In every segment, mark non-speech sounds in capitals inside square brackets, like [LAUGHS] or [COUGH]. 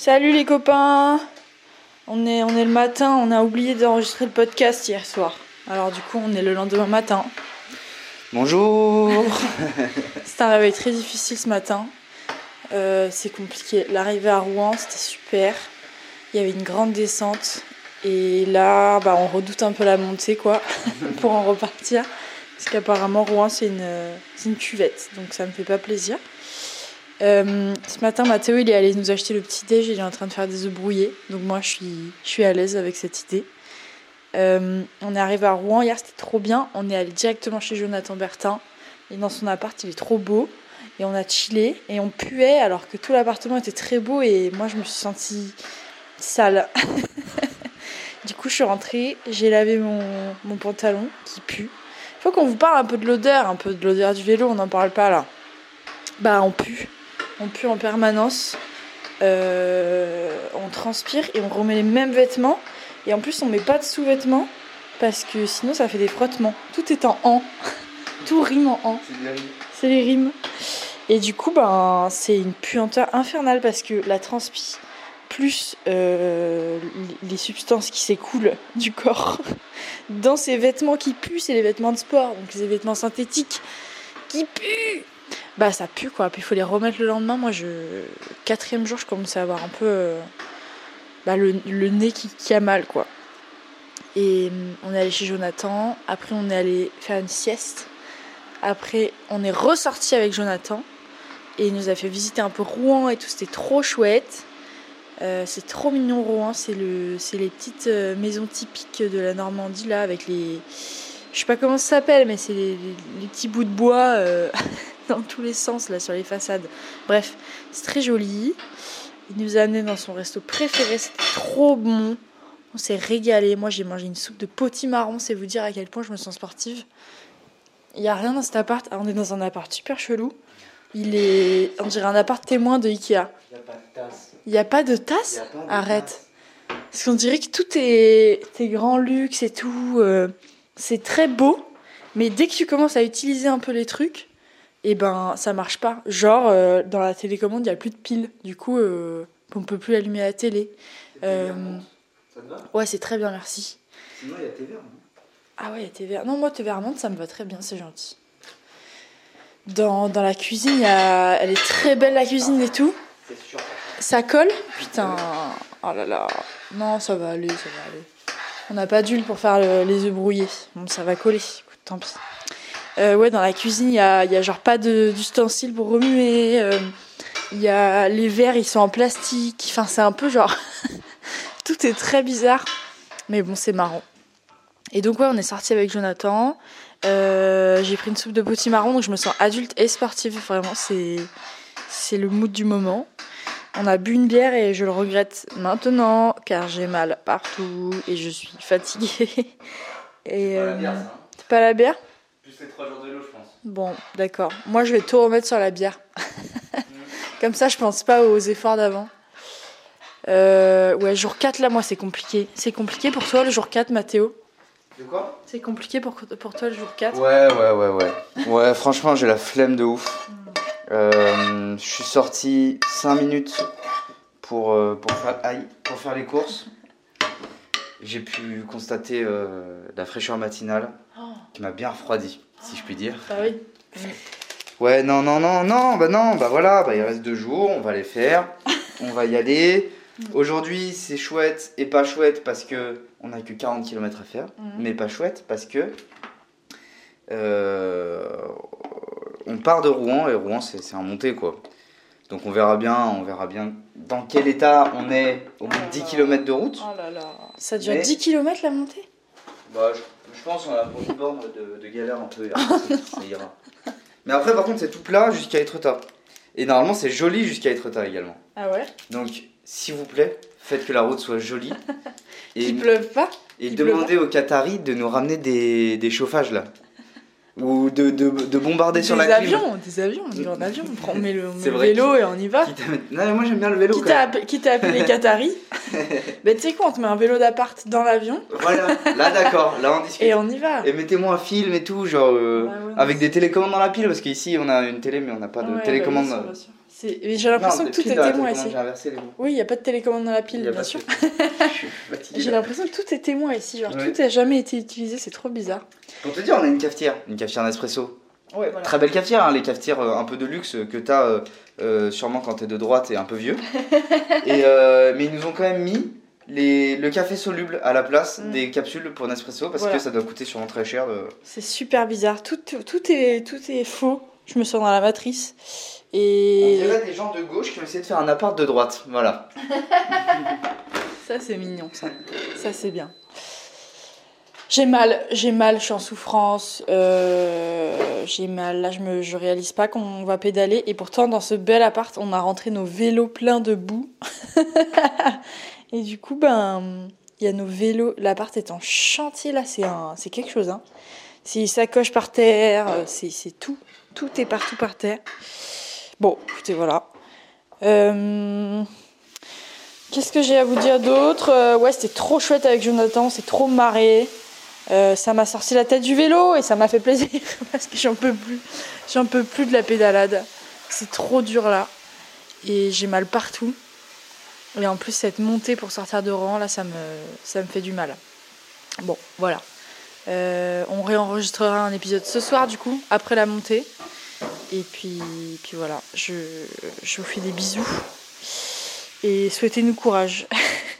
Salut les copains on est, on est le matin, on a oublié d'enregistrer le podcast hier soir. Alors du coup on est le lendemain matin. Bonjour [LAUGHS] C'est un réveil très difficile ce matin. Euh, c'est compliqué. L'arrivée à Rouen c'était super. Il y avait une grande descente. Et là bah, on redoute un peu la montée quoi [LAUGHS] pour en repartir. Parce qu'apparemment Rouen c'est une, une cuvette. Donc ça me fait pas plaisir. Euh, ce matin, Mathéo, il est allé nous acheter le petit déj. Il est en train de faire des œufs brouillés. Donc moi, je suis, je suis à l'aise avec cette idée. Euh, on est arrivé à Rouen hier, c'était trop bien. On est allé directement chez Jonathan Bertin. Et dans son appart, il est trop beau. Et on a chillé et on puait alors que tout l'appartement était très beau. Et moi, je me suis sentie sale. [LAUGHS] du coup, je suis rentrée. J'ai lavé mon, mon pantalon qui pue. Il faut qu'on vous parle un peu de l'odeur, un peu de l'odeur du vélo. On n'en parle pas là. Bah, on pue on pue en permanence, euh, on transpire et on remet les mêmes vêtements. Et en plus, on met pas de sous-vêtements parce que sinon ça fait des frottements. Tout est en en. [LAUGHS] Tout rime en en. C'est les rimes. Et du coup, ben, c'est une puanteur infernale parce que la transpi, plus euh, les substances qui s'écoulent du corps [LAUGHS] dans ces vêtements qui puent, c'est les vêtements de sport, donc les vêtements synthétiques qui puent bah ça pue quoi. Puis il faut les remettre le lendemain. Moi, je quatrième jour, je commençais à avoir un peu euh, bah, le, nez qui, a mal quoi. Et hum, on est allé chez Jonathan. Après, on est allé faire une sieste. Après, on est ressorti avec Jonathan et il nous a fait visiter un peu Rouen et tout. C'était trop chouette. Euh, c'est trop mignon Rouen. C'est les petites euh, maisons typiques de la Normandie là avec les je sais pas comment ça s'appelle, mais c'est les, petits bouts de bois [LAUGHS] [LAUGHS] dans tous les sens là sur les façades. Bref, c'est très joli. Il nous a amené dans son resto préféré, c'était trop bon. On s'est régalé. Moi, j'ai mangé une soupe de potimarron, c'est vous dire à quel point je me sens sportive. Il n'y a rien dans cet appart. Ah, on est dans un appart super chelou. Il est, on dirait un appart témoin de Ikea. Il n'y a pas de tasse. Il n'y a pas de tasse? Arrête. Parce qu'on dirait que tout est, est grand luxe et tout. Euh, c'est très beau. Mais dès que tu commences à utiliser un peu les trucs, et ben ça marche pas. Genre, euh, dans la télécommande, il n'y a plus de piles. Du coup, euh, on peut plus allumer la télé. Euh, ça te va? Ouais, c'est très bien, merci. Sinon, il y a TVR. Ah ouais, il y a TVR. Non, moi, TVR Monde, ça me va très bien, c'est gentil. Dans, dans la cuisine, y a... elle est très belle, la cuisine et tout. C'est sûr. Ça colle? Putain. Oh là là. Non, ça va aller, ça va aller. On n'a pas d'huile pour faire les œufs brouillés. Bon, ça va coller. Écoute, tant pis. Euh, ouais, dans la cuisine, il y a, y a, genre pas d'ustensiles pour remuer. Euh, il y a les verres, ils sont en plastique. Enfin, c'est un peu genre. [LAUGHS] Tout est très bizarre. Mais bon, c'est marrant. Et donc, ouais, on est sorti avec Jonathan. Euh, j'ai pris une soupe de potimarron, donc je me sens adulte et sportive. Vraiment, c'est, c'est le mood du moment. On a bu une bière et je le regrette maintenant car j'ai mal partout et je suis fatiguée. [LAUGHS] et, c'est pas la bière? Plus les 3 jours de l'eau, je pense. Bon, d'accord. Moi, je vais tout remettre sur la bière. [LAUGHS] Comme ça, je pense pas aux efforts d'avant. Euh, ouais, jour 4, là, moi, c'est compliqué. C'est compliqué pour toi le jour 4, Mathéo? De quoi? C'est compliqué pour, pour toi le jour 4 Ouais, ouais, ouais, ouais. Ouais, franchement, j'ai la flemme de ouf. Euh, je suis sorti 5 minutes pour, euh, pour, faire, aïe, pour faire les courses. J'ai pu constater la fraîcheur matinale qui m'a bien refroidi, si je puis dire. Bah oui. [LAUGHS] Ouais, non, non, non, non, bah non, bah voilà, bah il reste deux jours, on va les faire, [LAUGHS] on va y aller. Aujourd'hui, c'est chouette et pas chouette parce que on a que 40 km à faire, mhm. mais pas chouette parce que euh, on part de Rouen et Rouen c'est un montée quoi. Donc on verra bien, on verra bien dans quel état on est au bout de 10 km de route. Oh là là. Ça dure 10 km la montée? Bah je pense qu'on a pour une borne de, galère un peu. ça, ira. Mais après, par contre, c'est tout plat jusqu'à Etretat. Et normalement, c'est joli jusqu'à Etretat également. Ah ouais? Donc, s'il vous plaît, faites que la route soit jolie. [LAUGHS] et Qu'il pleuve pas? Et demandez aux Qataris de nous ramener des, des chauffages là ou de, de, de bombarder sur la clim. Des avions, des avions, on y va en avion, on prend le, vélo et on y va. Non, moi j'aime bien le vélo. Qui t'a appelé Qatari Mais tu sais quoi, on te met un vélo d'appart dans l'avion. Voilà, là d'accord, là on discute. Et on y va. Et mettez-moi un film et tout, genre euh, avec des télécommandes dans la pile, parce qu'ici on a une télé mais on n'a pas de télécommande. C'est- mais J'ai l'impression que tout est témoin ici. Oui, il n'y a pas de télécommande dans la Il pile, bien sûr. [LAUGHS] J'ai l'impression que tout est témoin ici. Genre, Ouais. tout n'a jamais été utilisé, c'est trop bizarre. Pour te dire, on a une cafetière, une cafetière Nespresso. Ouais, voilà. Très belle cafetière, hein, les cafetières euh, un peu de luxe que t'as euh, euh, sûrement quand t'es de droite et un peu vieux. [LAUGHS] et, euh, mais ils nous ont quand même mis les, le café soluble à la place Mm. des capsules pour Nespresso parce Voilà. que ça doit coûter sûrement très cher. de- C'est super bizarre. Tout, tout, est, tout est faux. Je me sens dans la matrice. Et des gens de gauche qui ont essayé de faire un appart de droite. Voilà. [LAUGHS] ça, c'est mignon, ça. Ça, c'est bien. J'ai mal, j'ai mal, je suis en souffrance. euh, j'ai mal. Là, je, me, je réalise pas qu'on va pédaler. Et pourtant, dans ce bel appart, on a rentré nos vélos pleins de boue. [LAUGHS] et du coup, ben, il y a nos vélos. L'appart est en chantier, là. C'est un, c'est quelque chose, hein. C'est sacoche par terre, euh, c'est c'est tout. Tout est partout par terre. Bon, écoutez, voilà. Euh, Qu'est-ce que j'ai à vous dire d'autre? Euh, Ouais, c'était trop chouette avec Jonathan, on s'est trop marré. Euh, ça m'a sorti la tête du vélo et ça m'a fait plaisir [LAUGHS] parce que j'en peux plus. J'en peux plus de la pédalade. C'est trop dur là. Et j'ai mal partout. Et en plus, cette montée pour sortir de rang, là, ça me, fait du mal. Bon, voilà. On réenregistrera un épisode ce soir, du coup, après la montée. Et puis, puis voilà, je, je vous fais des bisous. Et souhaitez-nous courage.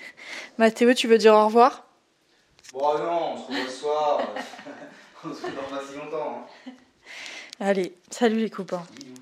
[LAUGHS] Mathéo, tu veux dire au revoir? Bon, non, on se revoit ce soir. [LAUGHS] on se retrouve dans pas si longtemps. hein. Allez, salut les copains. Bisous.